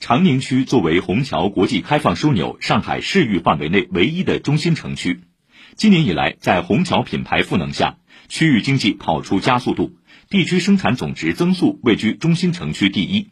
长宁区作为虹桥国际开放枢纽上海市域范围内唯一的中心城区，今年以来，在虹桥品牌赋能下，区域经济跑出加速度，地区生产总值增速位居中心城区第一。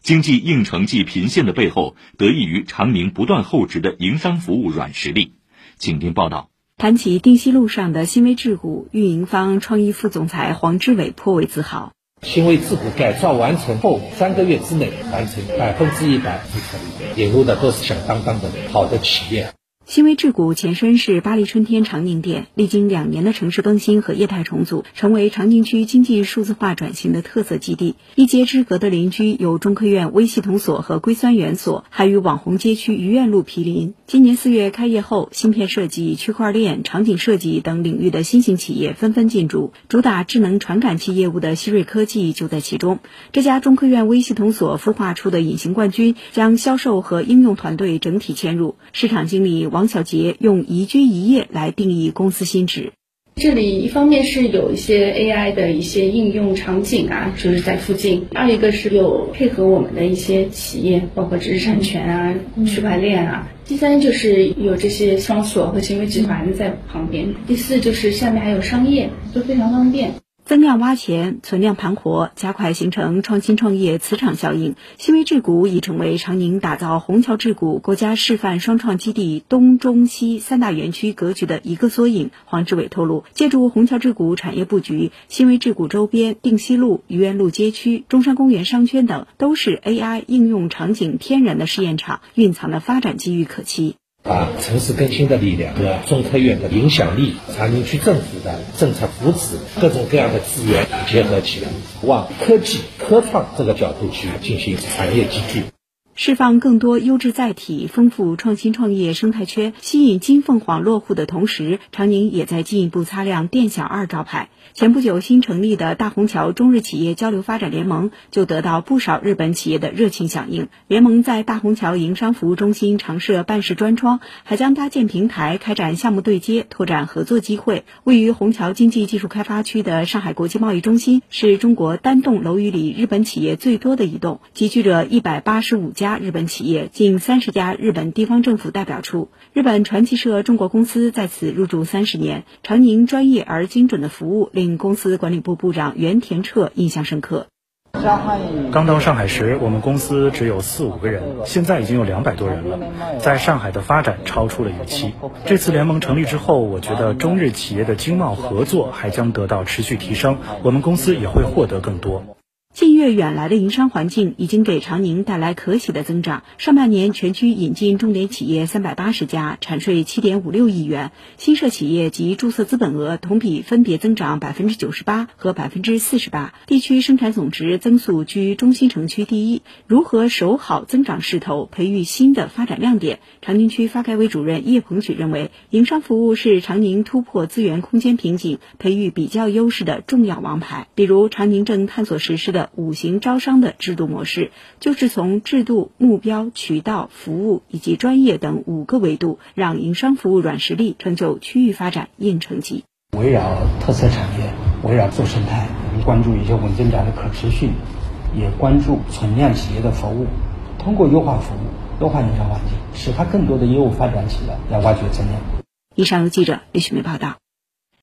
经济硬成绩频现的背后，得益于长宁不断厚植的营商服务软实力。请听报道。谈起定西路上的新威智谷，运营方创意副总裁黄志伟颇为自豪。新威智谷改造完成后，三个月之内完成百分之一百注册率，引入的都是响当当的好的企业。新威智谷前身是巴黎春天长宁店，历经两年的城市更新和业态重组，成为长宁区经济数字化转型的特色基地。一街之隔的邻居有中科院微系统所和硅酸元所，还与网红街区愚苑路毗邻。今年四月开业后，芯片设计、区块链、场景设计等领域的新型企业纷纷进驻，主打智能传感器业务的希瑞科技就在其中。这家中科院微系统所孵化出的隐形冠军，将销售和应用团队整体迁入，市场经理王。小杰用宜居宜业来定义公司新址。这里一方面是有一些 AI 的一些应用场景啊，就是在附近；二一个是有配合我们的一些企业，包括知识产权啊、区块链啊；第三就是有这些商所和行为集团在旁边；第四就是下面还有商业，都非常方便。增量挖潜，存量盘活，加快形成创新创业磁场效应。新威智谷已成为长宁打造虹桥智谷国家示范双创基地东中西三大园区格局的一个缩影。黄志伟透露，借助虹桥智谷产业布局，新威智谷周边定西路、愚园路街区、中山公园商圈等，都是 AI 应用场景天然的试验场，蕴藏的发展机遇可期。把城市更新的力量和中科院的影响力、长宁区政府的政策扶持、各种各样的资源结合起来，往科技科创这个角度去进行产业集聚。释放更多优质载体，丰富创新创业生态圈，吸引金凤凰落户的同时，长宁也在进一步擦亮店小二招牌。前不久新成立的大虹桥中日企业交流发展联盟，就得到不少日本企业的热情响应。联盟在大虹桥营商服务中心常设办事专窗，还将搭建平台，开展项目对接，拓展合作机会。位于虹桥经济技术开发区的上海国际贸易中心，是中国单栋楼宇里日本企业最多的一栋，集聚着一百八十五家。家日本企业近三十家日本地方政府代表处，日本传奇社中国公司在此入驻三十年。长宁专业而精准的服务令公司管理部部长原田彻印象深刻。刚到上海时，我们公司只有四五个人，现在已经有两百多人了，在上海的发展超出了预期。这次联盟成立之后，我觉得中日企业的经贸合作还将得到持续提升，我们公司也会获得更多。近月远来的营商环境已经给长宁带来可喜的增长。上半年全区引进重点企业三百八十家，产税七点五六亿元，新设企业及注册资本额同比分别增长百分之九十八和百分之四十八，地区生产总值增速居中心城区第一。如何守好增长势头，培育新的发展亮点？长宁区发改委主任叶鹏举认为，营商服务是长宁突破资源空间瓶颈、培育比较优势的重要王牌。比如，长宁正探索实施的。五行招商的制度模式，就是从制度、目标、渠道、服务以及专业等五个维度，让营商服务软实力成就区域发展硬成绩。围绕特色产业，围绕做生态，关注一些稳增长的可持续，也关注存量企业的服务，通过优化服务、优化营商环境，使它更多的业务发展起来，来挖掘增量。以上由记者李雪梅报道。